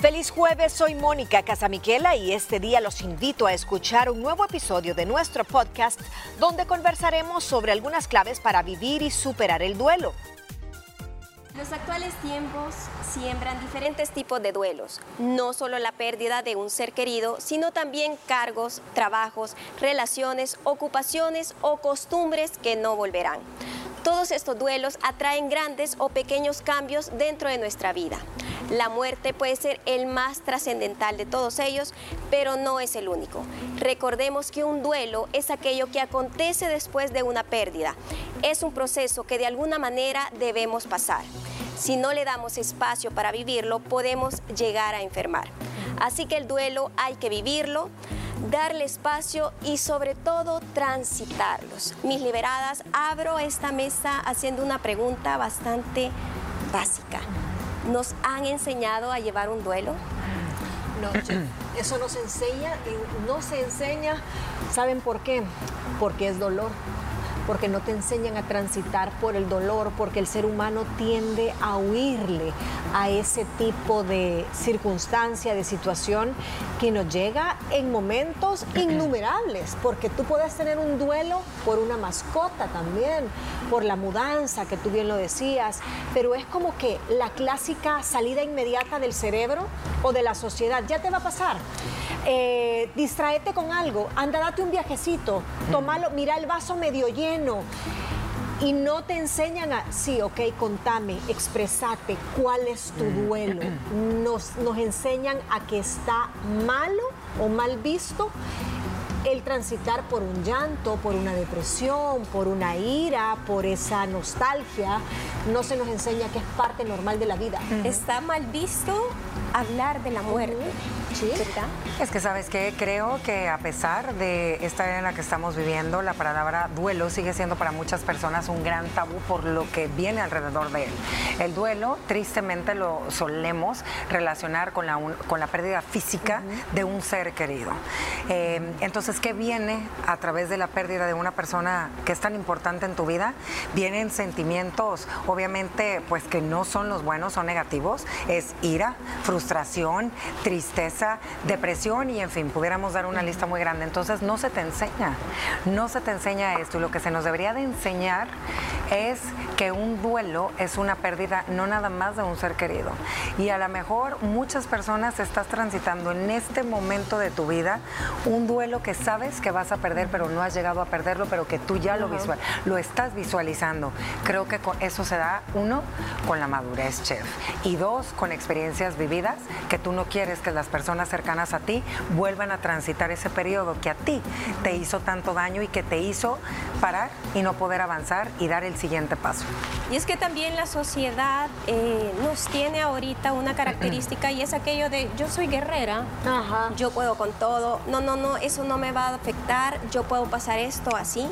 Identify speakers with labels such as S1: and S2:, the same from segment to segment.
S1: Feliz jueves, soy Mónica Casamiquela y este día los invito a escuchar un nuevo episodio de nuestro podcast donde conversaremos sobre algunas claves para vivir y superar el duelo.
S2: Los actuales tiempos siembran diferentes tipos de duelos, no solo la pérdida de un ser querido, sino también cargos, trabajos, relaciones, ocupaciones o costumbres que no volverán. Todos estos duelos atraen grandes o pequeños cambios dentro de nuestra vida. La muerte puede ser el más trascendental de todos ellos, pero no es el único. Recordemos que un duelo es aquello que acontece después de una pérdida. Es un proceso que de alguna manera debemos pasar. Si no le damos espacio para vivirlo, podemos llegar a enfermar. Así que el duelo hay que vivirlo, darle espacio y sobre todo transitarlos. Mis liberadas, abro esta mesa haciendo una pregunta bastante básica nos han enseñado a llevar un duelo?
S1: No, eso no se enseña, no se enseña, ¿saben por qué? Porque es dolor porque no te enseñan a transitar por el dolor, porque el ser humano tiende a huirle a ese tipo de circunstancia, de situación que nos llega en momentos innumerables, porque tú puedes tener un duelo por una mascota también, por la mudanza, que tú bien lo decías, pero es como que la clásica salida inmediata del cerebro o de la sociedad, ya te va a pasar. Eh, distraete con algo, anda, date un viajecito, tomalo, mira el vaso medio lleno. Y no te enseñan a, sí, ok, contame, expresate cuál es tu duelo. Nos, nos enseñan a que está malo o mal visto el transitar por un llanto, por una depresión, por una ira, por esa nostalgia, no se nos enseña que es parte normal de la vida.
S2: Está mal visto hablar de la muerte.
S3: ¿Sí? Es que, ¿sabes qué? Creo que a pesar de esta era en la que estamos viviendo, la palabra duelo sigue siendo para muchas personas un gran tabú por lo que viene alrededor de él. El duelo, tristemente, lo solemos relacionar con la, con la pérdida física de un ser querido. Eh, entonces, ¿qué viene a través de la pérdida de una persona que es tan importante en tu vida? Vienen sentimientos, obviamente, pues que no son los buenos, son negativos. Es ira, frustración, tristeza, depresión y en fin, pudiéramos dar una lista muy grande. Entonces no se te enseña, no se te enseña esto y lo que se nos debería de enseñar es que un duelo es una pérdida no nada más de un ser querido. Y a lo mejor muchas personas estás transitando en este momento de tu vida un duelo que sabes que vas a perder, pero no has llegado a perderlo, pero que tú ya lo visual, lo estás visualizando. Creo que eso se da uno con la madurez, chef, y dos con experiencias vividas que tú no quieres que las personas cercanas a ti vuelvan a transitar ese periodo que a ti te hizo tanto daño y que te hizo parar y no poder avanzar y dar el siguiente paso.
S2: Y es que también la sociedad eh, nos tiene ahorita una característica y es aquello de yo soy guerrera, yo puedo con todo, no, no, no, eso no me va a afectar, yo puedo pasar esto así.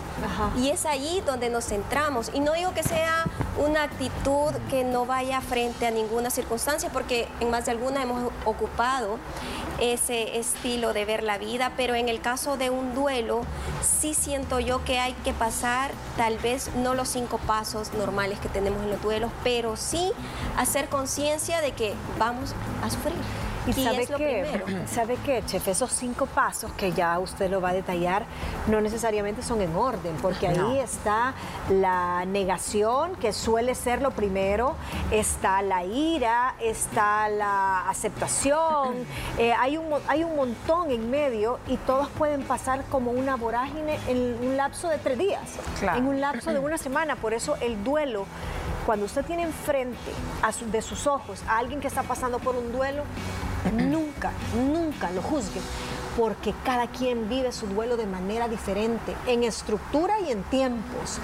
S2: Y es ahí donde nos centramos. Y no digo que sea una actitud que no vaya frente a ninguna circunstancia, porque en más de alguna hemos ocupado ese estilo de ver la vida, pero en el caso de un duelo, sí siento yo que hay que pasar tal vez no los cinco pasos normales que tenemos en los duelos, pero sí hacer conciencia de que vamos a sufrir.
S1: Y, sabe que, sabe que, chef, esos cinco pasos que ya usted lo va a detallar, no necesariamente son en orden, porque ahí está la negación, que suele ser lo primero, está la ira, está la aceptación, eh, hay, un, hay un montón en medio y todos pueden pasar como una vorágine en un lapso de tres días, en un lapso de una semana. Por eso el duelo cuando usted tiene enfrente de sus ojos a alguien que está pasando por un duelo, nunca, nunca lo juzgue, porque cada quien vive su duelo de manera diferente, en estructura y en tiempos.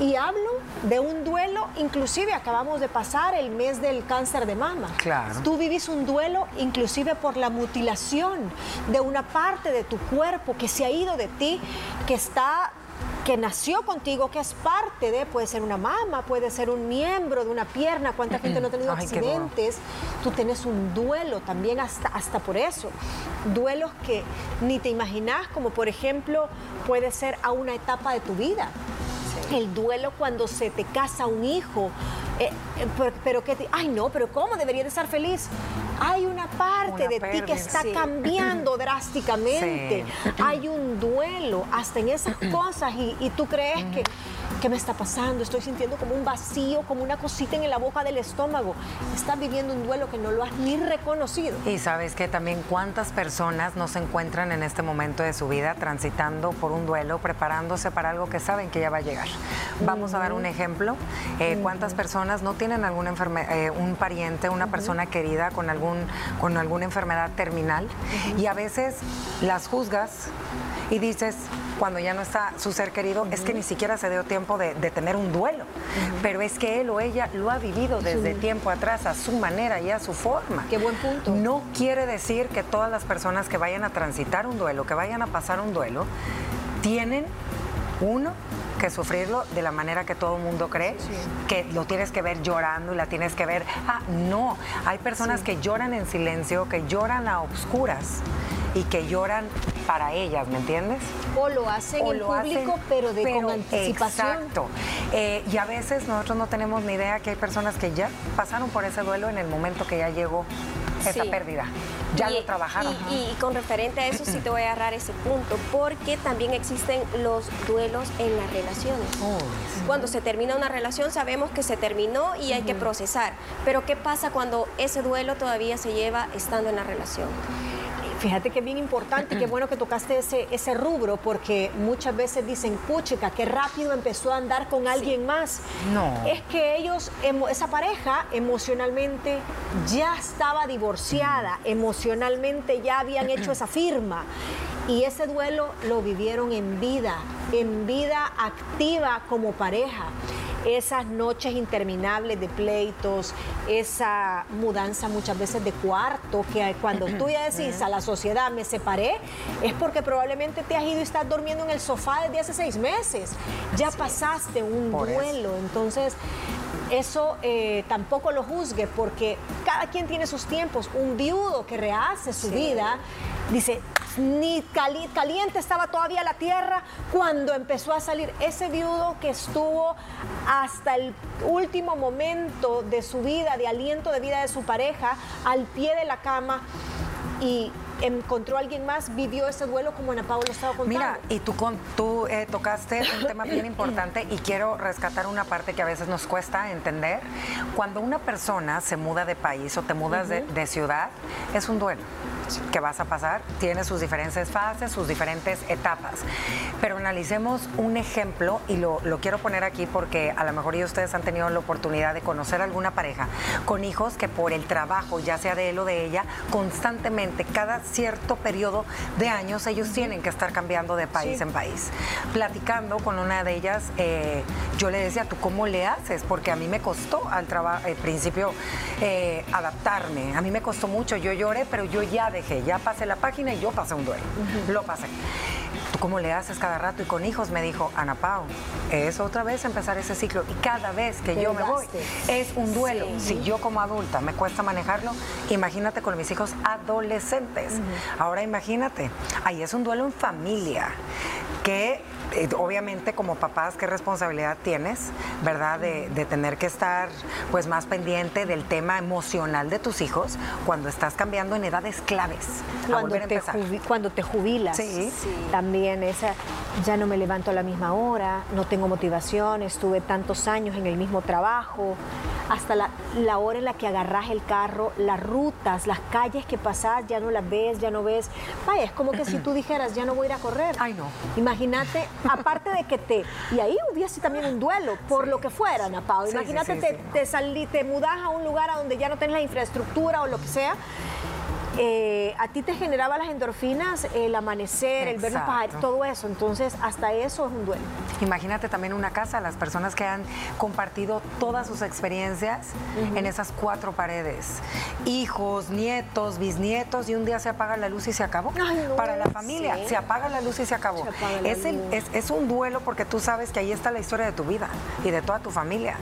S1: Y hablo de un duelo, inclusive acabamos de pasar el mes del cáncer de mama.
S3: Claro.
S1: Tú vivís un duelo inclusive por la mutilación de una parte de tu cuerpo que se ha ido de ti, que está que nació contigo, que es parte de, puede ser una mama, puede ser un miembro de una pierna, cuánta gente no ha tenido accidentes, tú tienes un duelo también hasta, hasta por eso, duelos que ni te imaginas, como por ejemplo puede ser a una etapa de tu vida. El duelo cuando se te casa un hijo, eh, pero, pero que, ay no, pero ¿cómo debería de estar feliz? Hay una parte de ti que está cambiando drásticamente. Hay un duelo hasta en esas cosas y, tú crees que ¿Qué me está pasando? Estoy sintiendo como un vacío, como una cosita en la boca del estómago. Estás viviendo un duelo que no lo has ni reconocido.
S3: Y sabes que también cuántas personas no se encuentran en este momento de su vida transitando por un duelo, preparándose para algo que saben que ya va a llegar. Vamos a dar un ejemplo. Eh, ¿Cuántas personas no tienen algún eh, un pariente, una persona querida con, algún, con alguna enfermedad terminal? Y a veces las juzgas y dices, cuando ya no está su ser querido, es que ni siquiera se dio tiempo de, tener un duelo. Pero es que él o ella lo ha vivido desde tiempo atrás, a su manera y a su forma.
S1: Qué buen punto.
S3: No quiere decir que todas las personas que vayan a transitar un duelo, que vayan a pasar un duelo, tienen uno que sufrirlo de la manera que todo el mundo cree, que lo tienes que ver llorando y la tienes que ver. Ah, no, hay personas que lloran en silencio, que lloran a obscuras y que lloran para ellas, ¿me entiendes?
S1: O lo hacen en público, pero de con anticipación.
S3: Exacto. Eh, y a veces nosotros no tenemos ni idea que hay personas que ya pasaron por ese duelo en el momento que ya llegó esa pérdida. Ya lo trabajaron.
S2: Y, con referente a eso sí te voy a agarrar ese punto, porque también existen los duelos en las relaciones. Cuando se termina una relación sabemos que se terminó y hay que procesar, pero ¿qué pasa cuando ese duelo todavía se lleva estando en la relación?
S1: Fíjate que es bien importante y qué bueno que tocaste ese, ese rubro, porque muchas veces dicen, puchica, qué rápido empezó a andar con alguien más.
S3: No.
S1: Es que ellos, esa pareja emocionalmente ya estaba divorciada, emocionalmente ya habían hecho esa firma. Y ese duelo lo vivieron en vida, en vida activa como pareja esas noches interminables de pleitos, esa mudanza muchas veces de cuarto, que cuando tú ya decís a la sociedad me separé, es porque probablemente te has ido y estás durmiendo en el sofá desde hace seis meses. Ya pasaste un duelo, entonces eso eh, tampoco lo juzgue porque cada quien tiene sus tiempos. Un viudo que rehace su vida dice, ni caliente estaba todavía la tierra cuando empezó a salir ese viudo que estuvo hasta el último momento de su vida, de aliento de vida de su pareja, al pie de la cama y encontró a alguien más, vivió ese duelo como Ana Paula estaba contando.
S3: Mira, y tú, con, tú eh, tocaste un tema bien importante y quiero rescatar una parte que a veces nos cuesta entender. Cuando una persona se muda de país o te mudas de ciudad, es un duelo que vas a pasar, tiene sus diferentes fases, sus diferentes etapas. Pero analicemos un ejemplo y lo, quiero poner aquí porque a lo mejor ustedes han tenido la oportunidad de conocer alguna pareja con hijos que por el trabajo, ya sea de él o de ella, constantemente, cada cierto periodo de años, ellos tienen que estar cambiando de país en país. Platicando con una de ellas, eh, yo le decía, ¿tú cómo le haces? Porque a mí me costó al, al principio eh, adaptarme, a mí me costó mucho, yo lloré, pero yo ya de dije, ya pasé la página y yo pasé un duelo. Lo pasé. ¿Tú cómo le haces cada rato? Y con hijos me dijo, Ana Pau, es otra vez empezar ese ciclo. Y cada vez que yo me voy, es un duelo. Si yo como adulta me cuesta manejarlo, imagínate con mis hijos adolescentes. Ahora imagínate, ahí es un duelo en familia que eh, obviamente como papás, ¿qué responsabilidad tienes, verdad? De, tener que estar pues más pendiente del tema emocional de tus hijos cuando estás cambiando en edades claves.
S1: Cuando, te, cuando te jubilas. Sí. También esa, ya no me levanto a la misma hora, no tengo motivación, estuve tantos años en el mismo trabajo, hasta la, la hora en la que agarras el carro, las rutas, las calles que pasas, ya no las ves, ya no ves. Vaya, es como que si tú dijeras, ya no voy a ir a correr.
S3: Ay, no.
S1: Imagínate aparte de que te... Y ahí hubiese también un duelo, por lo que fuera, Ana Imagínate, te, te, salí, te mudas a un lugar a donde ya no tienes la infraestructura o lo que sea eh, a ti te generaba las endorfinas, el amanecer, el ver los todo eso. Entonces, hasta eso es un duelo.
S3: Imagínate también una casa, las personas que han compartido todas sus experiencias en esas cuatro paredes. Hijos, nietos, bisnietos, y un día se apaga la luz y se acabó. Para la familia, se apaga la luz y se acabó. es, es un duelo porque tú sabes que ahí está la historia de tu vida y de toda tu familia.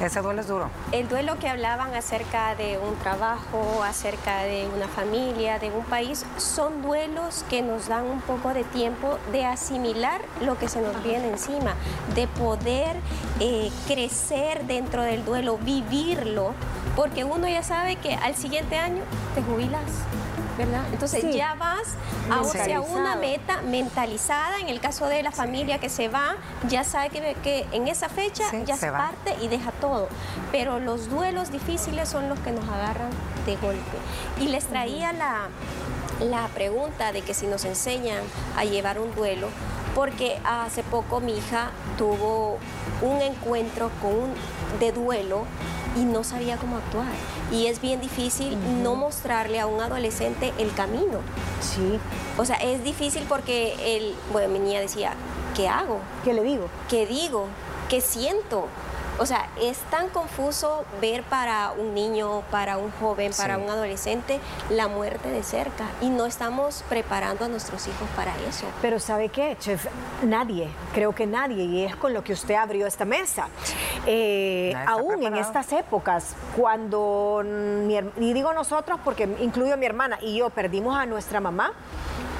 S3: Ese duelo es duro.
S2: El duelo que hablaban acerca de un trabajo, acerca de una familia, de un país, son duelos que nos dan un poco de tiempo de asimilar lo que se nos viene encima, de poder eh, crecer dentro del duelo, vivirlo, porque uno ya sabe que al siguiente año te jubilas. ¿Verdad? Entonces ya vas hacia una meta mentalizada, en el caso de la familia que se va, ya sabe que, que en esa fecha ya se parte y deja todo, pero los duelos difíciles son los que nos agarran de golpe. Y les traía la, la pregunta de que si nos enseñan a llevar un duelo, porque hace poco mi hija tuvo un encuentro con un, de duelo y no sabía cómo actuar. Y es bien difícil no mostrarle a un adolescente el camino.
S1: Sí.
S2: O sea, es difícil porque el, bueno, mi niña decía, ¿qué hago?
S1: ¿Qué le digo?
S2: ¿Qué digo? ¿Qué siento? O sea, es tan confuso ver para un niño, para un joven, para un adolescente la muerte de cerca y no estamos preparando a nuestros hijos para eso.
S1: Pero ¿sabe qué, chef? Nadie, creo que nadie, y es con lo que usted abrió esta mesa. Eh, aún en estas épocas, cuando, y digo nosotros porque incluyo a mi hermana y yo perdimos a nuestra mamá,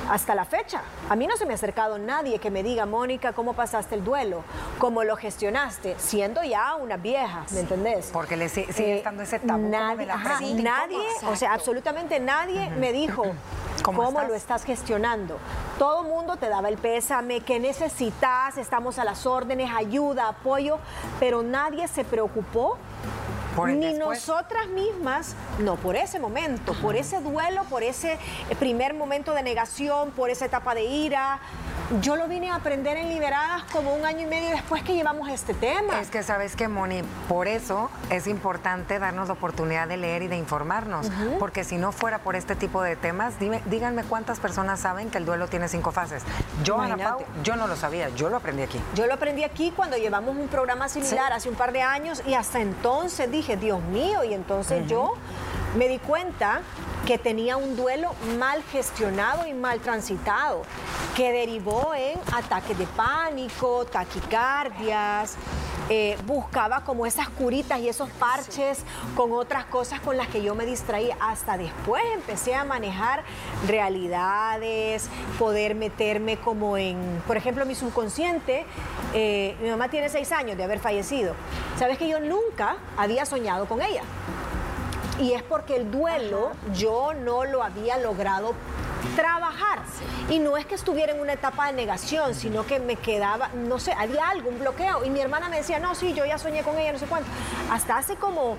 S1: hasta la fecha. A mí no se me ha acercado nadie que me diga, Mónica, ¿cómo pasaste el duelo? ¿Cómo lo gestionaste? Siendo ya una vieja, ¿me entendés?
S3: Porque le sigue eh, estando ese tabú.
S1: Nadie, nadie o sea, absolutamente nadie me dijo, ¿Cómo, lo estás gestionando? Todo mundo te daba el pésame, ¿qué necesitas? Estamos a las órdenes, ayuda, apoyo, pero nadie se preocupó ni nosotras mismas, no, por ese momento, por ese duelo, por ese primer momento de negación, por esa etapa de ira, yo lo vine a aprender en Liberadas como un año y medio después que llevamos este tema.
S3: Es que sabes que, Moni, por eso es importante darnos la oportunidad de leer y de informarnos, porque si no fuera por este tipo de temas, dime, díganme cuántas personas saben que el duelo tiene cinco fases. Yo, Ana Pau, yo no lo sabía, yo lo aprendí aquí.
S1: Yo lo aprendí aquí cuando llevamos un programa similar hace un par de años y hasta entonces dije, Dios mío, y entonces yo me di cuenta que tenía un duelo mal gestionado y mal transitado, que derivó en ataques de pánico, taquicardias, eh, buscaba como esas curitas y esos parches con otras cosas con las que yo me distraía. Hasta después empecé a manejar realidades, poder meterme como en, por ejemplo, mi subconsciente. Eh, mi mamá tiene seis años de haber fallecido. Sabes que yo nunca había soñado con ella. Y es porque el duelo yo no lo había logrado trabajar. Y no es que estuviera en una etapa de negación, sino que me quedaba, no sé, había algo, un bloqueo. Y mi hermana me decía, no, sí, yo ya soñé con ella, no sé cuánto. Hasta hace como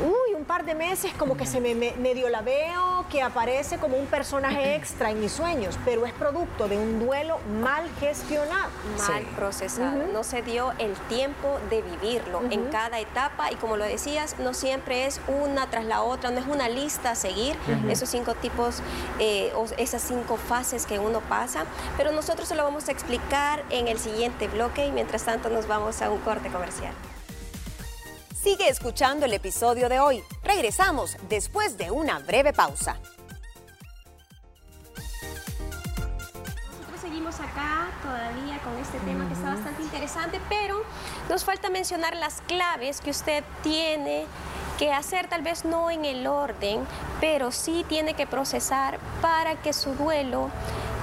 S1: uy, un par de meses como que se me, medio la veo, que aparece como un personaje extra en mis sueños, pero es producto de un duelo mal gestionado.
S2: Mal procesado. No se dio el tiempo de vivirlo en cada etapa y como lo decías, no siempre es una tras la otra, no es una lista a seguir, esos cinco tipos eh, o esas cinco fases que uno pasa, pero nosotros se lo vamos a explicar en el siguiente bloque y mientras tanto nos vamos a un corte comercial.
S4: Sigue escuchando el episodio de hoy. Regresamos después de una breve pausa.
S2: Nosotros seguimos acá todavía con este tema que está bastante interesante, pero nos falta mencionar las claves que usted tiene que hacer tal vez no en el orden, pero sí tiene que procesar para que su duelo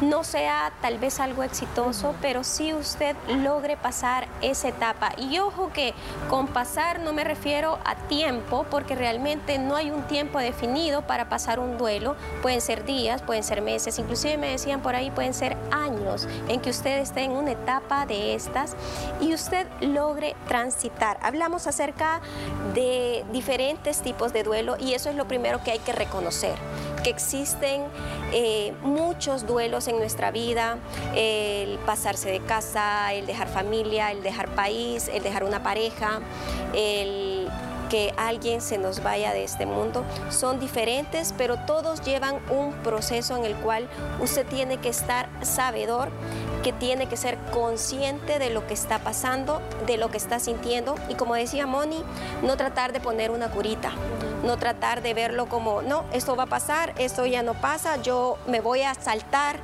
S2: no sea tal vez algo exitoso, pero sí usted logre pasar esa etapa. Y ojo que con pasar no me refiero a tiempo, porque realmente no hay un tiempo definido para pasar un duelo. Pueden ser días, pueden ser meses, inclusive me decían por ahí, pueden ser años en que usted esté en una etapa de estas y usted logre transitar. Hablamos acerca de diferentes tipos de duelo y eso es lo primero que hay que reconocer existen eh, muchos duelos en nuestra vida, el pasarse de casa, el dejar familia, el dejar país, el dejar una pareja, el que alguien se nos vaya de este mundo. Son diferentes, pero todos llevan un proceso en el cual usted tiene que estar sabedor, que tiene que ser consciente de lo que está pasando, de lo que está sintiendo y como decía Moni, no tratar de poner una curita no tratar de verlo como, no, esto va a pasar, esto ya no pasa, yo me voy a saltar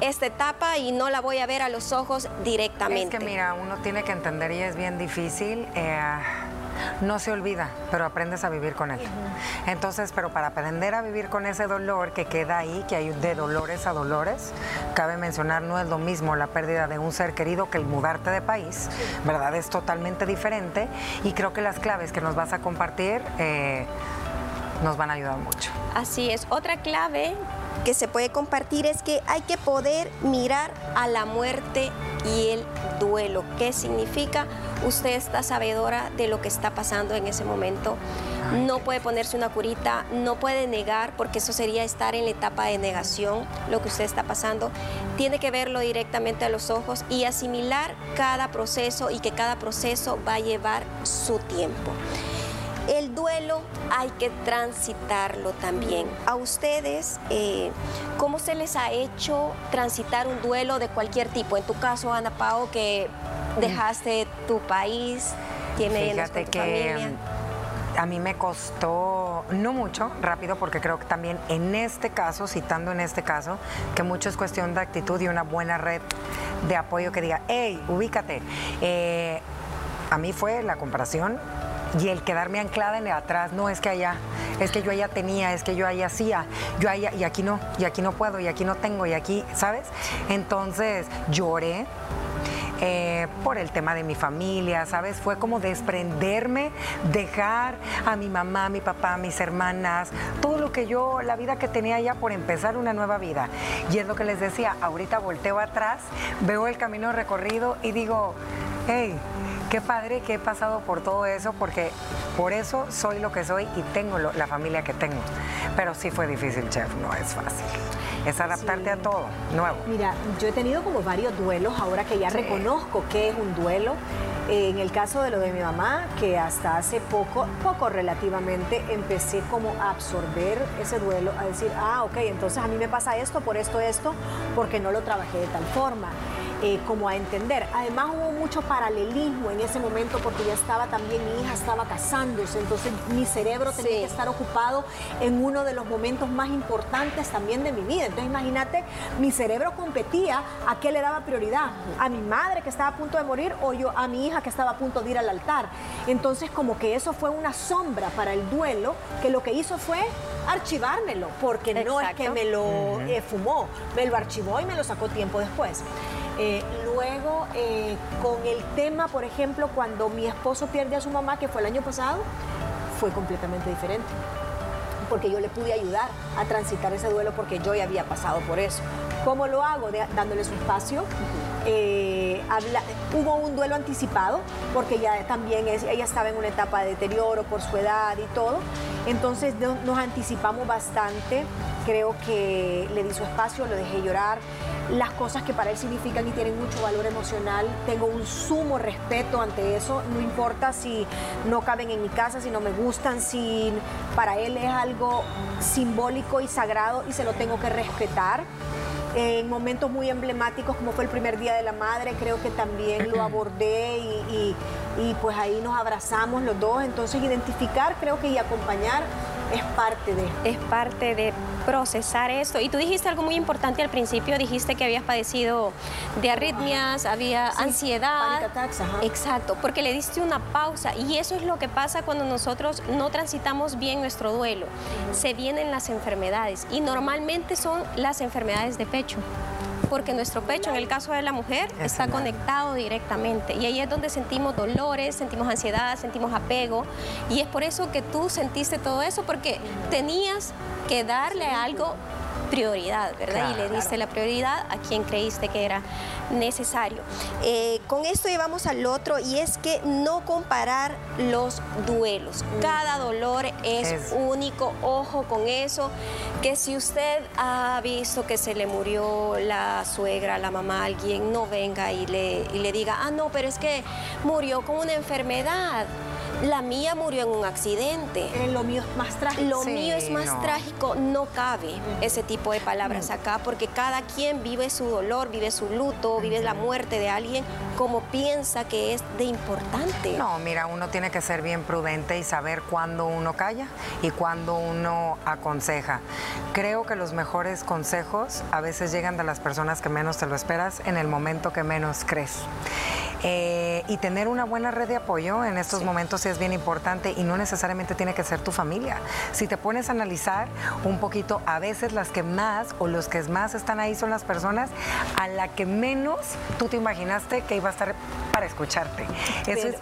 S2: esta etapa y no la voy a ver a los ojos directamente.
S3: Es que mira, uno tiene que entender y es bien difícil. Eh, no se olvida, pero aprendes a vivir con él. Entonces, pero para aprender a vivir con ese dolor que queda ahí, que hay de dolores a dolores, cabe mencionar, no es lo mismo la pérdida de un ser querido que el mudarte de país, ¿verdad? Es totalmente diferente y creo que las claves que nos vas a compartir eh, nos van a ayudar mucho.
S2: Así es. Otra clave que se puede compartir es que hay que poder mirar a la muerte y el duelo. ¿Qué significa? Usted está sabedora de lo que está pasando en ese momento. No puede ponerse una curita, no puede negar, porque eso sería estar en la etapa de negación, lo que usted está pasando. Tiene que verlo directamente a los ojos y asimilar cada proceso y que cada proceso va a llevar su tiempo. El duelo hay que transitarlo también. A ustedes, eh, ¿cómo se les ha hecho transitar un duelo de cualquier tipo? En tu caso, Ana Pao, que dejaste tu país, tiene
S3: Fíjate
S2: tu
S3: que
S2: familia.
S3: a mí me costó, no mucho, rápido, porque creo que también en este caso, citando en este caso, que mucho es cuestión de actitud y una buena red de apoyo que diga, hey, ubícate. Eh, a mí fue la comparación y el quedarme anclada en el atrás, no es que allá, es que yo allá tenía, es que yo allá hacía, yo allá, y aquí no, y aquí no puedo, y aquí no tengo, y aquí, ¿sabes? Entonces lloré, eh, por el tema de mi familia, ¿sabes? Fue como desprenderme, dejar a mi mamá, mi papá, mis hermanas, todo lo que yo, la vida que tenía ya por empezar una nueva vida. Y es lo que les decía, ahorita volteo atrás, veo el camino recorrido y digo, hey, qué padre que he pasado por todo eso, porque por eso soy lo que soy y tengo lo- la familia que tengo. Pero sí fue difícil, chef, no es fácil. Es adaptarte a todo, nuevo.
S1: Mira, yo he tenido como varios duelos ahora que ya
S3: Sí.
S1: reconozco qué es un duelo. En el caso de lo de mi mamá, que hasta hace poco, poco relativamente, empecé como a absorber ese duelo, a decir, ah, ok, entonces a mí me pasa esto, por esto, esto, porque no lo trabajé de tal forma. Eh, como a entender. Además hubo mucho paralelismo en ese momento porque ya estaba también, mi hija estaba casándose, entonces mi cerebro tenía
S2: Sí.
S1: que estar ocupado en uno de los momentos más importantes también de mi vida. Entonces imagínate, mi cerebro competía a qué le daba prioridad, a mi madre que estaba a punto de morir o yo a mi hija que estaba a punto de ir al altar. Entonces como que eso fue una sombra para el duelo que lo que hizo fue archivármelo, porque no es que me lo eh, fumó, me lo archivó y me lo sacó tiempo después. Eh, luego, eh, con el tema, por ejemplo, cuando mi esposo pierde a su mamá, que fue el año pasado, fue completamente diferente. Porque yo le pude ayudar a transitar ese duelo porque yo ya había pasado por eso. ¿Cómo lo hago? Dándole su espacio. Eh, hubo un duelo anticipado porque ya también ella estaba en una etapa de deterioro por su edad y todo. Entonces no- nos anticipamos bastante. Creo que le di su espacio, lo dejé llorar. Las cosas que para él significan y tienen mucho valor emocional, tengo un sumo respeto ante eso. No importa si no caben en mi casa, si no me gustan, si para él es algo simbólico y sagrado y se lo tengo que respetar en momentos muy emblemáticos como fue el primer día de la madre, creo que también lo abordé y, y- y, pues ahí nos abrazamos los dos. Entonces identificar creo que y acompañar es parte de...
S2: es parte de procesar esto. Y tú dijiste algo muy importante al principio, dijiste que habías padecido de arritmias, había
S1: Sí,
S2: ansiedad.
S1: panic attacks, ajá.
S2: Exacto, porque le diste una pausa y eso es lo que pasa cuando nosotros no transitamos bien nuestro duelo. Se vienen las enfermedades y normalmente son las enfermedades de pecho. Porque nuestro pecho, en el caso de la mujer,
S3: Es
S2: está conectado directamente. Y ahí es donde sentimos dolores, sentimos ansiedad, sentimos apego. Y es por eso que tú sentiste todo eso, porque tenías que darle algo prioridad, ¿verdad? Y le
S3: Claro.
S2: diste la prioridad a quien creíste que era necesario. Eh, con esto llevamos al otro y es que no comparar los duelos. Cada dolor es,
S3: Es-
S2: único, ojo con eso, que si usted ha visto que se le murió la suegra, la mamá, alguien, no venga y le, y le diga, ah, no, pero es que murió con una enfermedad. La mía murió en un accidente.
S1: Eh, lo mío es más trágico.
S2: Lo
S3: Sí,
S2: mío es más
S3: no.
S2: trágico, no cabe ese tipo de palabras acá, porque cada quien vive su dolor, vive su luto, vive la muerte de alguien como piensa que es de importante.
S3: No, mira, uno tiene que ser bien prudente y saber cuándo uno calla y cuándo uno aconseja. Creo que los mejores consejos a veces llegan de las personas que menos te lo esperas en el momento que menos crees. Eh, y tener una buena red de apoyo en estos momentos es bien importante y no necesariamente tiene que ser tu familia. Si te pones a analizar un poquito, a veces las que más o los que más están ahí son las personas a la que menos tú te imaginaste que iba a estar para escucharte. Eso es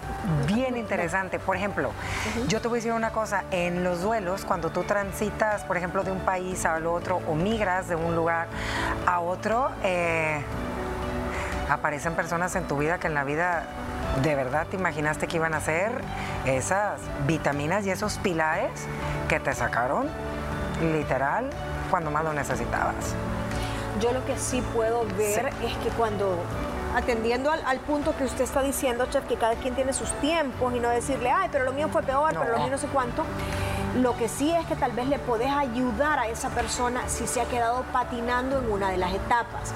S3: bien interesante. Por ejemplo, yo te voy a decir una cosa, en los duelos, cuando tú transitas, por ejemplo, de un país al otro o migras de un lugar a otro, eh, aparecen personas en tu vida que en la vida de verdad te imaginaste que iban a ser esas vitaminas y esos pilares que te sacaron literal cuando más lo necesitabas.
S1: Yo lo que sí puedo ver es que cuando atendiendo al, punto que usted está diciendo, chef, que cada quien tiene sus tiempos y no decirle, ay, pero lo mío fue peor, pero lo mío no sé cuánto. Lo que sí es que tal vez le podés ayudar a esa persona si se ha quedado patinando en una de las etapas.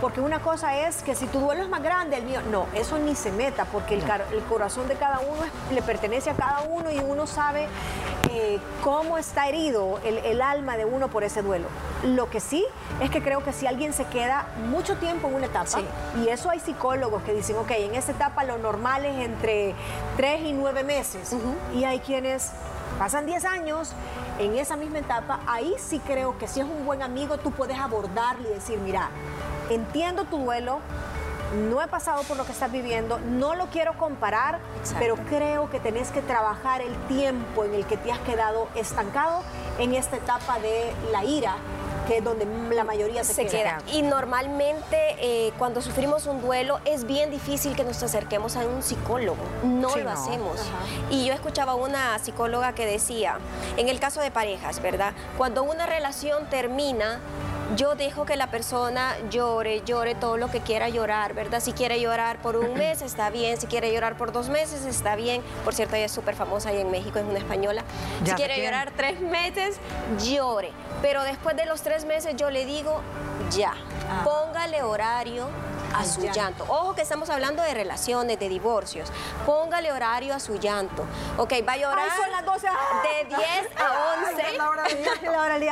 S1: Porque una cosa es que si tu duelo es más grande, el mío, no, eso ni se meta, porque el, corazón de cada uno le pertenece a cada uno y uno sabe eh, cómo está herido el, alma de uno por ese duelo. Lo que sí es que creo que si alguien se queda mucho tiempo en una etapa, y eso hay psicólogos que dicen, ok, en esa etapa lo normal es entre tres y nueve meses, y hay quienes pasan 10 años en esa misma etapa, ahí sí creo que si es un buen amigo, tú puedes abordarle y decir, mira, entiendo tu duelo, no he pasado por lo que estás viviendo, no lo quiero comparar, pero creo que tenés que trabajar el tiempo en el que te has quedado estancado en esta etapa de la ira que es donde la mayoría se, queda.
S2: Y normalmente eh, cuando sufrimos un duelo es bien difícil que nos acerquemos a un psicólogo. No lo hacemos. Y yo escuchaba una psicóloga que decía, en el caso de parejas, ¿verdad? Cuando una relación termina, yo dejo que la persona llore, llore todo lo que quiera llorar, ¿verdad? Si quiere llorar por un mes, está bien. Si quiere llorar por dos meses, está bien. Por cierto, ella es súper famosa ahí en México, es una española. si quiere llorar tres meses, llore. Pero después de los tres meses yo le digo, ya, ah. póngale horario a su llanto. Ojo que estamos hablando de relaciones, de divorcios. Póngale horario a su llanto. Ok, va a llorar
S1: son las 12.
S2: de 10 a 11.
S1: la hora de la hora de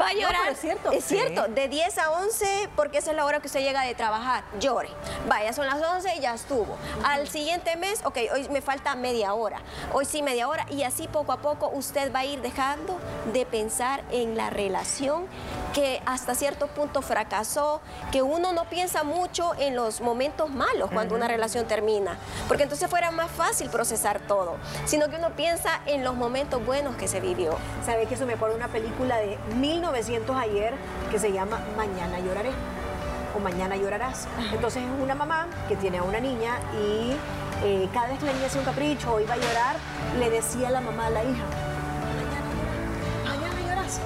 S2: Va a llorar. es cierto. Es cierto, de 10 a 11 porque esa es la hora que usted llega de trabajar. Llore. Vaya, son las 11 y ya estuvo. Al siguiente mes, ok, hoy me falta media hora. Hoy sí media hora y así poco a poco usted va a ir dejando de pensar en la relación que hasta cierto punto fracasó, que uno no piensa mucho en los momentos malos cuando una relación termina, porque entonces fuera más fácil procesar todo, sino que uno piensa en los momentos buenos que se vivió.
S1: ¿Sabe que eso me acuerdo de una película de 1900 ayer que se llama Mañana lloraré? o mañana llorarás. Entonces es una mamá que tiene a una niña y eh, cada vez que la niña hacía un capricho o iba a llorar, le decía a la mamá a la hija,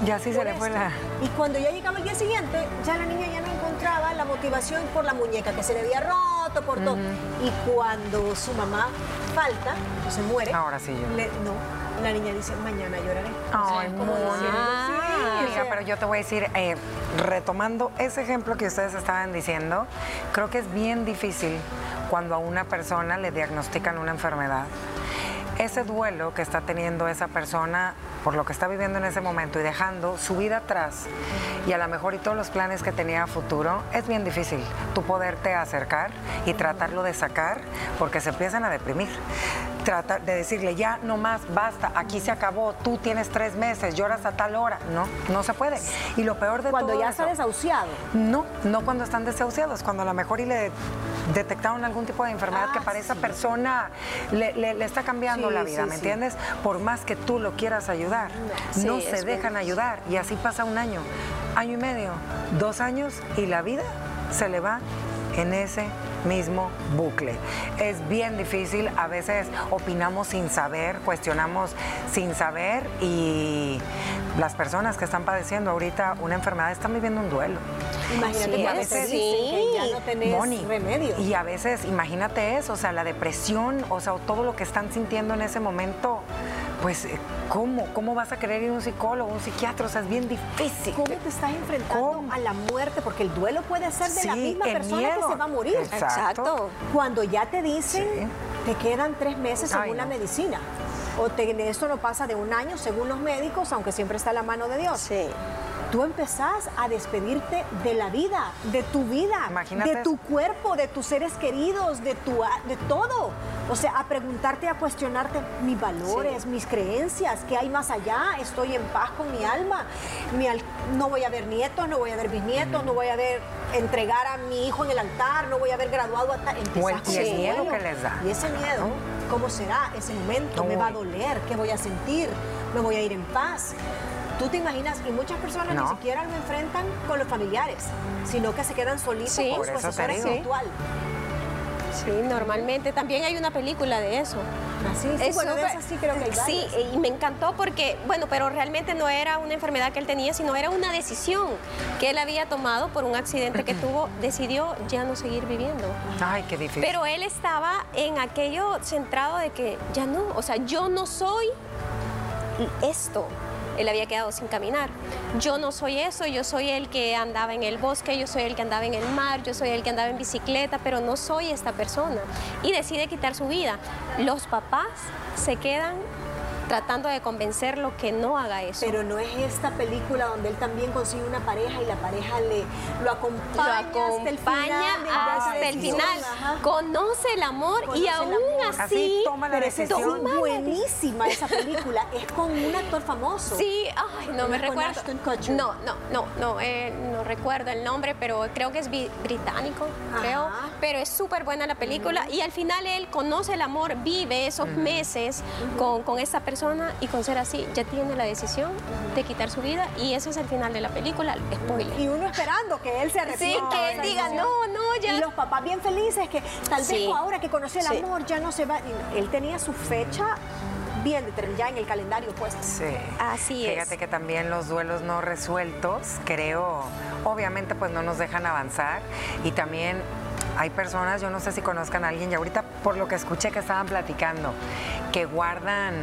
S3: Ya sí se le fue la...
S1: Y cuando ya llegaba el día siguiente, ya la niña ya no encontraba la motivación por la muñeca, que se le había roto, por todo. Y cuando su mamá falta, o se muere,
S3: ahora sí yo.
S1: no, la niña dice, mañana lloraré.
S3: Ay, muy sí, pero yo te voy a decir, eh, retomando ese ejemplo que ustedes estaban diciendo, creo que es bien difícil cuando a una persona le diagnostican una enfermedad. Ese duelo que está teniendo esa persona por lo que está viviendo en ese momento y dejando su vida atrás y a lo mejor y todos los planes que tenía a futuro, es bien difícil tú poderte acercar y tratarlo de sacar porque se empiezan a deprimir. Tratar de decirle, ya no más, basta, aquí se acabó, tú tienes tres meses, lloras a tal hora. No, no se puede. Y lo peor de
S1: cuando
S3: todo
S1: ya está desahuciado.
S3: No, no cuando están desahuciados, cuando a lo mejor y le detectaron algún tipo de enfermedad que ah, para esa persona le, está cambiando la vida, ¿me entiendes? Por más que tú lo quieras ayudar, no se dejan ayudar. Y así pasa un año, año y medio, dos años y la vida se le va en ese mismo bucle. Es bien difícil, a veces opinamos sin saber, cuestionamos sin saber y las personas que están padeciendo ahorita una enfermedad están viviendo un duelo.
S1: Imagínate que a veces que ya no tenés remedio.
S3: Y a veces, imagínate eso, o sea, la depresión, o sea, todo lo que están sintiendo en ese momento pues, eh, ¿cómo? ¿Cómo vas a querer ir a un psicólogo, un psiquiatra? O sea, es bien difícil.
S1: ¿Cómo te estás enfrentando a la muerte? Porque el duelo puede ser de la misma persona que se va a morir.
S3: Exacto.
S1: Cuando ya te dicen, te quedan tres meses en una medicina. o te, esto no pasa de un año según los médicos, aunque siempre está la mano de Dios.
S2: Sí.
S1: Tú empezás a despedirte de la vida, de tu vida,
S3: Imagínate
S1: de tu cuerpo, de tus seres queridos, de, tu, de todo. O sea, a preguntarte, a cuestionarte mis valores, mis creencias, qué hay más allá, estoy en paz con mi alma, mi al- no voy a ver nietos, no voy a ver bisnietos, no voy a ver entregar a mi hijo en el altar, no voy a ver graduado hasta
S3: O el-
S1: empezás con
S3: y
S1: ese
S3: miedo que les da.
S1: Y ese miedo, ¿cómo será ese momento? ¿Me va a doler? ¿Qué voy a sentir? ¿Me voy a ir en paz? Tú te imaginas, y muchas personas
S3: No.
S1: ni siquiera lo enfrentan con los familiares, sino que se quedan solitos
S2: Sí.
S1: con
S3: Por
S1: su asesor espiritual.
S2: Sí, normalmente. También hay una película de eso.
S1: Así, sí,
S2: Es
S1: bueno, de esas sí creo que hay
S2: Sí,
S1: varias.
S2: y me encantó porque, bueno, pero realmente no era una enfermedad que él tenía, sino era una decisión que él había tomado por un accidente que tuvo. Decidió ya no seguir viviendo.
S3: Ay, qué difícil.
S2: Pero él estaba en aquello centrado de que ya no, o sea, yo no soy esto. Él había quedado sin caminar. Yo no soy eso, yo soy el que andaba en el bosque, yo soy el que andaba en el mar, yo soy el que andaba en bicicleta, pero no soy esta persona. Y decide quitar su vida. Los papás se quedan tratando de convencerlo que no haga eso.
S1: Pero no es esta película donde él también consigue una pareja y la pareja le lo
S2: lo
S1: acompaña, hasta el final. esa
S2: hasta el. Conoce el amor
S1: Conoce
S2: y
S1: el
S2: aún
S1: amor.
S2: así,
S3: Así toma la
S1: Pero esa es
S3: decisión.
S1: buenísima esa película, es con un actor famoso.
S2: Sí, ay, no me recuerdo. No, no, no, no, eh, no recuerdo el nombre, pero creo que es británico,
S1: Ajá.
S2: creo. Pero es súper buena la película y al final él conoce el amor, vive esos meses con, con esta persona y con ser así, ya tiene la decisión de quitar su vida y ese es el final de la película, spoiler.
S1: Y uno esperando que él se
S2: Sí,
S1: arrepienta.
S2: que
S1: de
S2: él diga, no, no, ya.
S1: Y los papás bien felices que tal vez
S2: Sí.
S1: ahora que conoció el
S2: Sí.
S1: amor ya no se va. Él tenía su fecha bien determinada ya en el calendario puesto.
S3: Sí.
S2: Así es.
S3: Fíjate que también los duelos no resueltos, creo, obviamente pues no nos dejan avanzar y también hay personas, yo no sé si conozcan a alguien y ahorita por lo que escuché que estaban platicando, que guardan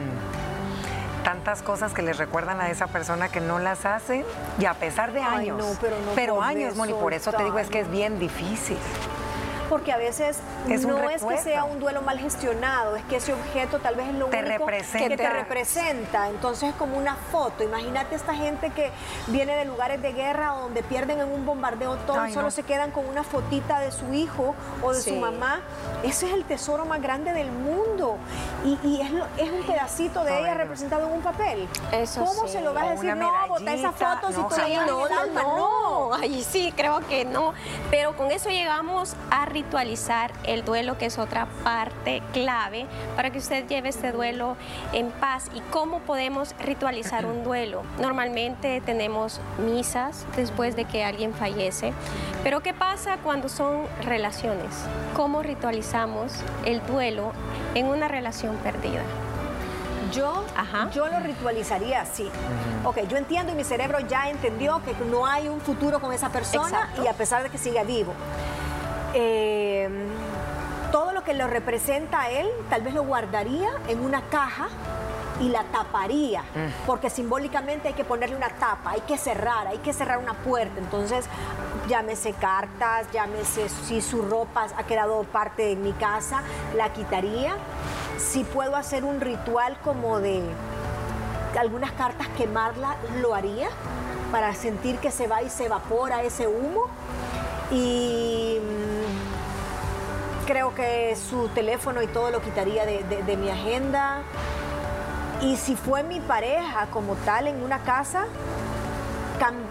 S3: tantas cosas que les recuerdan a esa persona que no las hacen y a pesar de
S1: Ay,
S3: años,
S1: no, pero no
S3: años, Moni, por eso te digo es que es bien difícil.
S1: Porque a veces
S3: Es
S1: no es que sea un duelo mal gestionado, es que ese objeto tal vez es lo
S3: Te
S1: único que te representa. Entonces es como una foto. Imagínate esta gente que viene de lugares de guerra o donde pierden en un bombardeo todo,
S3: Ay,
S1: solo
S3: no.
S1: se quedan con una fotita de su hijo o de
S2: Sí.
S1: su mamá. Ese es el tesoro más grande del mundo. Y, y es, lo- es un pedacito de
S3: Ay,
S1: ella representado en un papel.
S2: Eso
S1: ¿Cómo
S2: sí.
S1: se lo vas a decir? No, bota esa foto si
S3: No,
S1: tú la
S2: no, no, no. Ay, sí, creo que no. Pero con eso llegamos a ritualizar el duelo, que es otra parte clave para que usted lleve este duelo en paz. ¿Y cómo podemos ritualizar un duelo? Normalmente tenemos misas después de que alguien fallece. Pero ¿qué pasa cuando son relaciones? ¿Cómo ritualizamos el duelo en una relación perdida?
S1: Yo,
S2: Ajá.
S1: yo lo ritualizaría así. Ok, yo entiendo y mi cerebro ya entendió que no hay un futuro con esa persona
S2: Exacto.
S1: y a pesar de que siga vivo. Eh, todo lo que lo representa a él, tal vez lo guardaría en una caja y la taparía, porque simbólicamente hay que ponerle una tapa, hay que cerrar, hay que cerrar una puerta. Entonces, llámese cartas, llámese si su ropa ha quedado parte de mi casa, la quitaría. Si puedo hacer un ritual como de algunas cartas quemarla, lo haría para sentir que se va y se evapora ese humo. Y mm, creo que su teléfono y todo lo quitaría de, mi agenda. Y si fue mi pareja como tal en una casa,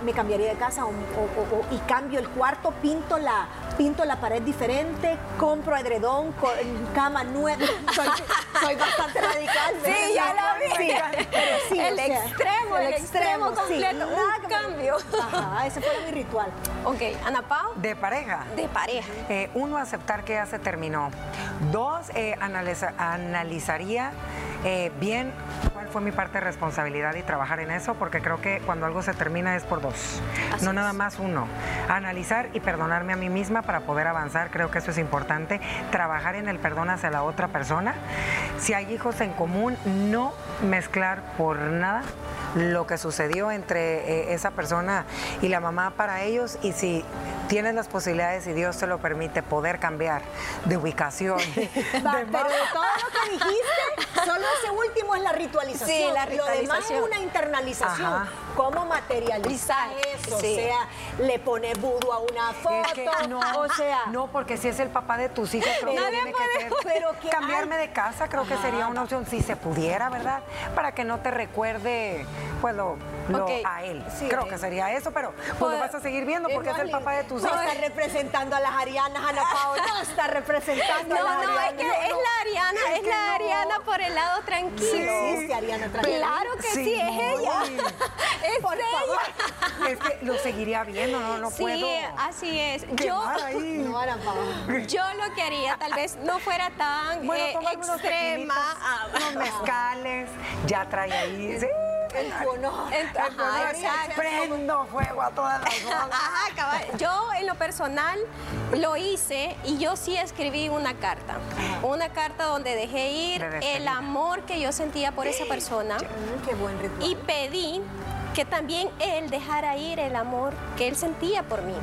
S1: me cambiaría de casa o- o- o- y cambio el cuarto, pinto la, pinto la pared diferente, compro edredón, co- cama nueva. Soy, bastante radical.
S2: Sí,
S1: ¿verdad?
S2: ya la vi.
S1: Sí, pero sí,
S2: El
S1: o sea,
S2: extremo, el extremo completo, un
S1: que me-
S2: cambio.
S1: Ajá, ese fue mi ritual.
S2: Ok, Ana Pao,
S3: De pareja.
S2: de pareja.
S3: Eh, uno, aceptar que ya se terminó. Dos, eh, analiza- analizaría eh, bien cuál fue mi parte de responsabilidad y trabajar en eso, porque creo que cuando algo se termina es por dos,
S2: Así
S3: no
S2: es.
S3: nada más uno. Analizar y perdonarme a mí misma para poder avanzar, creo que eso es importante. Trabajar en el perdón hacia la otra persona. Si hay hijos en común, no mezclar por nada lo que sucedió entre eh, esa persona y la mamá para ellos y si tienes las posibilidades y Dios te lo permite poder cambiar de ubicación. de
S1: Va, pero de todo lo que dijiste, Solo ese último es la ritualización.
S2: Sí, la
S1: Lo demás es una internalización.
S3: Ajá.
S1: ¿Cómo materializar eso?
S2: Sí.
S1: O sea, le pone vudú a una foto.
S3: Es que no,
S1: o sea,
S3: no, porque si es el papá de tus hijos, creo
S1: No
S3: que tiene que ser.
S1: pero que
S3: cambiarme
S1: hay-
S3: de casa, creo que sería una opción, si se pudiera, ¿verdad? Para que no te recuerde, pues, lo, lo- a él.
S1: Sí,
S3: creo
S1: eh.
S3: que sería eso, pero pues lo vas a seguir viendo porque es el papá de tus
S1: no
S3: hijos.
S1: está representando a las Arianas, Ana Paola. No está representando a
S2: No,
S1: las
S2: no, es
S1: Arianas.
S2: que es la Ariana,
S3: es
S2: es,
S3: que
S2: la
S3: no.
S2: Ariana por el lado tranquilo.
S1: Sí existe Ariana tranquila.
S2: Claro que sí, es
S3: no,
S2: ella. Es
S1: Por
S3: favor. Es que lo seguiría viendo, no, no
S2: sí,
S3: puedo.
S2: así es. Yo.
S1: No,
S2: yo lo que haría tal vez no fuera tan
S3: Bueno,
S2: eh,
S3: tomarme unos
S2: extrema. Ah,
S3: unos mezcales, ya trae ahí. Sí.
S1: Tu honor.
S3: Prendo fuego a todas las.
S2: Ajá, cabal. Yo en lo personal lo hice y yo sí escribí una carta. Una carta donde dejé ir el amor que yo sentía por esa persona
S1: qué buen ritual.
S2: y pedí que también él dejara ir el amor que él sentía por mí.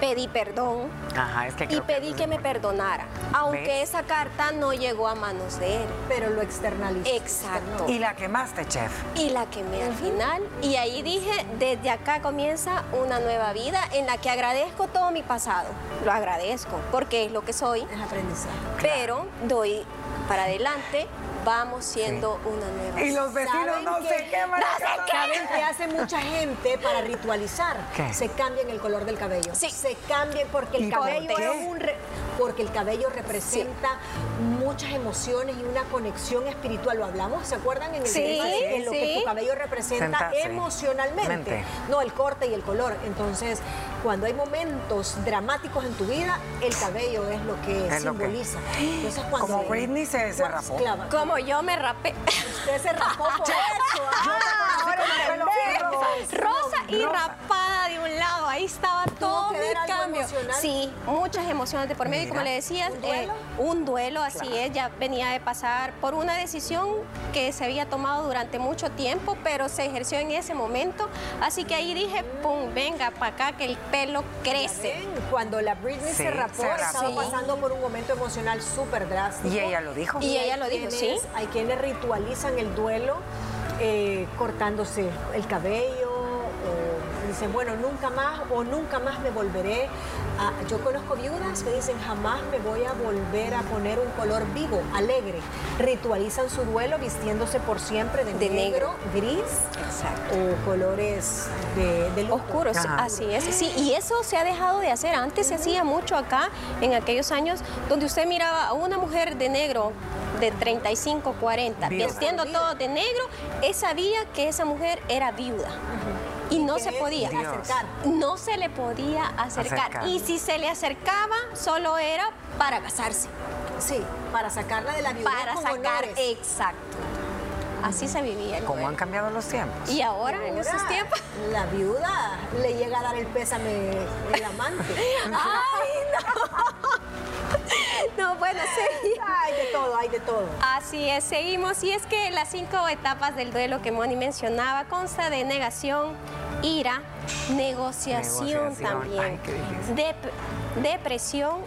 S2: Pedí perdón
S3: Ajá, es que
S2: y
S3: que
S2: pedí que me perdonara, aunque
S3: ¿Ves?
S2: esa carta no llegó a manos de él.
S1: Pero lo externalizó.
S2: Exacto.
S3: Y la quemaste, chef.
S2: Y la quemé al final. Y ahí dije, desde acá comienza una nueva vida en la que agradezco todo mi pasado. Lo agradezco porque es lo que soy,
S1: Es aprendizaje.
S2: pero doy para adelante, vamos siendo una nueva
S3: Y los vecinos
S1: ¿Saben
S3: no
S1: qué?
S3: se queman.
S1: ¿Saben qué hace mucha gente para ritualizar?
S3: ¿Qué?
S1: Se cambian el color del cabello.
S2: Sí.
S1: Se cambian porque el
S3: ¿Y por
S1: cabello es un re- porque el cabello representa muchas emociones y una conexión espiritual. Lo hablamos, ¿se acuerdan en el
S2: Sí,
S1: tema de en lo que tu cabello representa
S3: Sentarse.
S1: emocionalmente?
S3: Mente.
S1: No, el corte y el color. Entonces, cuando hay momentos dramáticos en tu vida, el cabello es lo que
S3: Es lo que-
S1: simboliza. Entonces, cuando
S3: Como Britney se- se rapó.
S1: clava-
S2: Como yo me rapé.
S1: Usted se rapó por eso.
S3: pelo
S1: Entendemos.
S2: Rosa y
S3: Rosa.
S2: rapada de un lado, ahí estaba todo
S1: que
S2: mi cambio.
S1: emocional?
S2: Sí, muchas emociones de por medio. Y como le decías,
S1: ¿Un duelo?
S2: eh, un duelo, así es, ya venía de pasar por una decisión que se había tomado durante mucho tiempo, pero se ejerció en ese momento. Así que ahí dije, pum, venga para acá que el pelo crece.
S1: Cuando la Britney
S3: Sí,
S1: se rapó,
S3: se rapó.
S1: estaba
S2: Sí.
S1: pasando por un momento emocional súper drástico.
S3: Y ella lo dijo.
S2: Y ella
S1: hay
S2: lo dijo,
S1: quienes-
S2: sí.
S1: Hay quienes ritualizan el duelo eh, cortándose el cabello, o dicen, bueno, nunca más o nunca más me volveré. a-". Yo conozco viudas que dicen, jamás me voy a volver a poner un color vivo, alegre. Ritualizan su duelo vistiéndose por siempre de,
S2: De
S1: negro,
S2: negro.
S1: gris
S2: Exacto.
S1: o colores de, de
S2: oscuros, así es. Sí, y eso se ha dejado de hacer. Antes se hacía mucho acá, en aquellos años, donde usted miraba a una mujer de negro de 35, 40,
S3: Viuda.
S2: vistiendo todo de negro, él sabía que esa mujer era viuda. Y no se podía.
S3: Dios.
S1: acercar.
S2: No se le podía acercar.
S3: Acercar.
S2: Y si se le acercaba, solo era para casarse.
S1: Sí, para sacarla de la viudez
S2: Para
S1: con
S2: sacar.
S1: honores.
S2: Exacto. Así se vivía.
S3: ¿Cómo han cambiado los tiempos?
S2: Y ahora, en esos tiempos.
S1: La viuda le llega a dar el pésame el amante.
S2: ¡Ay, no! No, bueno, sí.
S1: Hay de todo, hay de todo.
S2: Así es, seguimos. Y es que las cinco etapas del duelo que Moni mencionaba consta de negación, ira, negociación,
S3: Negociación.
S2: también,
S3: Ay,
S2: dep- depresión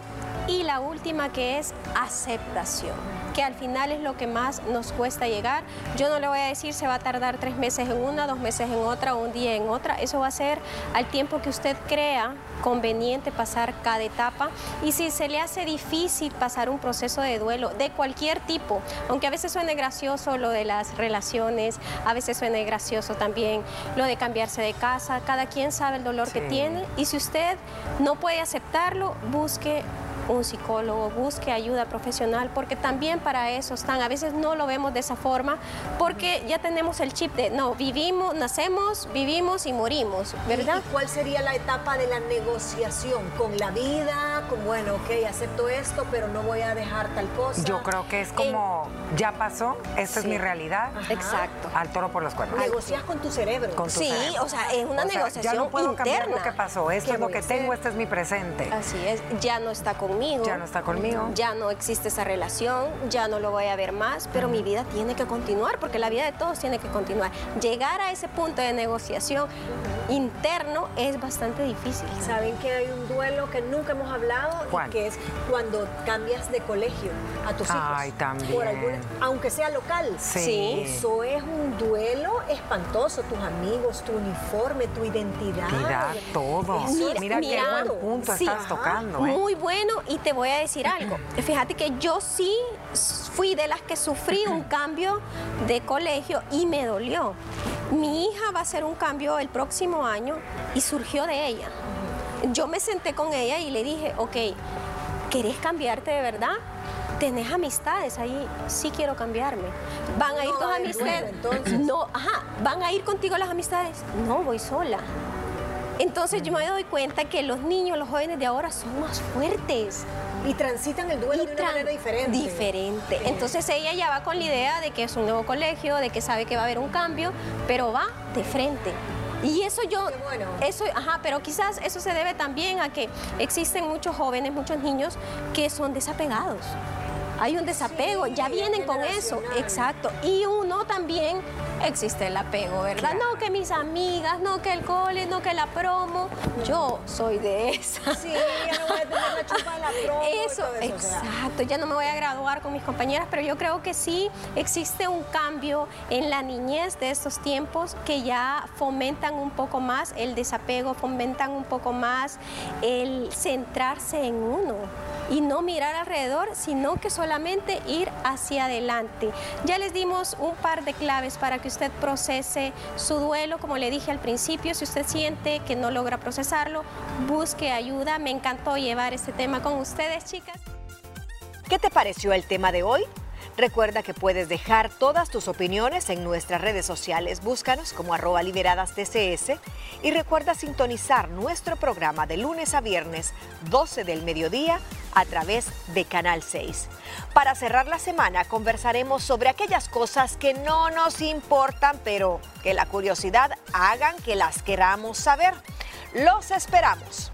S2: y la última que es aceptación que al final es lo que más nos cuesta llegar. Yo no le voy a decir se va a tardar tres meses en una, dos meses en otra, un día en otra. Eso va a ser al tiempo que usted crea conveniente pasar cada etapa. Y si se le hace difícil pasar un proceso de duelo de cualquier tipo, aunque a veces suene gracioso lo de las relaciones, a veces suene gracioso también lo de cambiarse de casa, cada quien sabe el dolor que tiene y si usted no puede aceptarlo, busque un psicólogo, busque ayuda profesional, porque también para eso están. A veces no lo vemos de esa forma, porque ya tenemos el chip de, no, vivimos, nacemos, vivimos y morimos, ¿verdad?
S1: ¿Y cuál sería la etapa de la negociación? ¿Con la vida? Con, bueno, ok, acepto esto, pero no voy a dejar tal cosa.
S3: Yo creo que es como, ya pasó, esta es mi realidad,
S1: Ajá.
S2: Exacto.
S3: al toro por los cuernos.
S1: Negocias con tu cerebro.
S3: Con tu
S2: Sí,
S3: cerebro.
S2: o sea, es una
S3: O sea,
S2: negociación
S3: Ya no puedo cambiar lo
S2: interna.
S3: que pasó, esto
S1: ¿Qué
S3: es lo que tengo, este es mi presente.
S2: Así es, ya no está conmigo.
S3: Ya no está conmigo.
S2: Ya no existe esa relación, ya no lo voy a ver más, pero mi vida tiene que continuar, porque la vida de todos tiene que continuar. Llegar a ese punto de negociación interno es bastante difícil.
S1: Saben que hay un duelo que nunca hemos hablado lado, y que es cuando cambias de colegio a tus hijos.
S3: Ay, también.
S1: aunque sea local.
S3: Sí.
S1: Eso es un duelo espantoso. Tus amigos, tu uniforme, tu identidad.
S3: Identidad, todo. mira, qué buen punto estás tocando.
S2: ¿eh? Muy bueno, y te voy a decir algo. Fíjate que yo sí fui de las que sufrí un cambio de colegio y me dolió. Mi hija va a hacer un cambio el próximo año y surgió de ella. Yo me senté con ella y le dije, ok, ¿querés cambiarte de verdad? ¿Tenés amistades ahí? Sí quiero cambiarme. ¿Van a ir tus amistades? no, ajá, ¿van a ir contigo las amistades? No, voy sola. Entonces yo me doy cuenta que los niños, los jóvenes de ahora son más fuertes.
S1: Y transitan el duelo de una manera diferente.
S2: Diferente. Entonces ella ya va con la idea de que es un nuevo colegio, de que sabe que va a haber un cambio, pero va de frente. Y eso yo, bueno. eso, ajá, pero quizás eso se debe también a que existen muchos jóvenes, muchos niños que son desapegados hay un desapego, ya vienen con eso, exacto. Y uno también existe el apego, ¿verdad? No que mis amigas, no que el cole, no que la promo. Yo soy de esa.
S1: Sí, ya no voy a tener la chupa de la promo.
S2: Eso, exacto. Ya no me voy a graduar con mis compañeras, pero yo creo que sí existe un cambio en la niñez de estos tiempos que ya fomentan un poco más el desapego, fomentan un poco más el centrarse en uno y no mirar alrededor, sino que ir hacia adelante. Ya les dimos un par de claves para que usted procese su duelo, como le dije al principio, si usted siente que no logra procesarlo, busque ayuda. Me encantó llevar este tema con ustedes, chicas.
S4: ¿Qué te pareció el tema de hoy? Recuerda que puedes dejar todas tus opiniones en nuestras redes sociales. Búscanos como arroba liberadas TCS y recuerda sintonizar nuestro programa de lunes a viernes 12 del mediodía a través de Canal 6. Para cerrar la semana conversaremos sobre aquellas cosas que no nos importan, pero que la curiosidad hagan que las queramos saber. Los esperamos.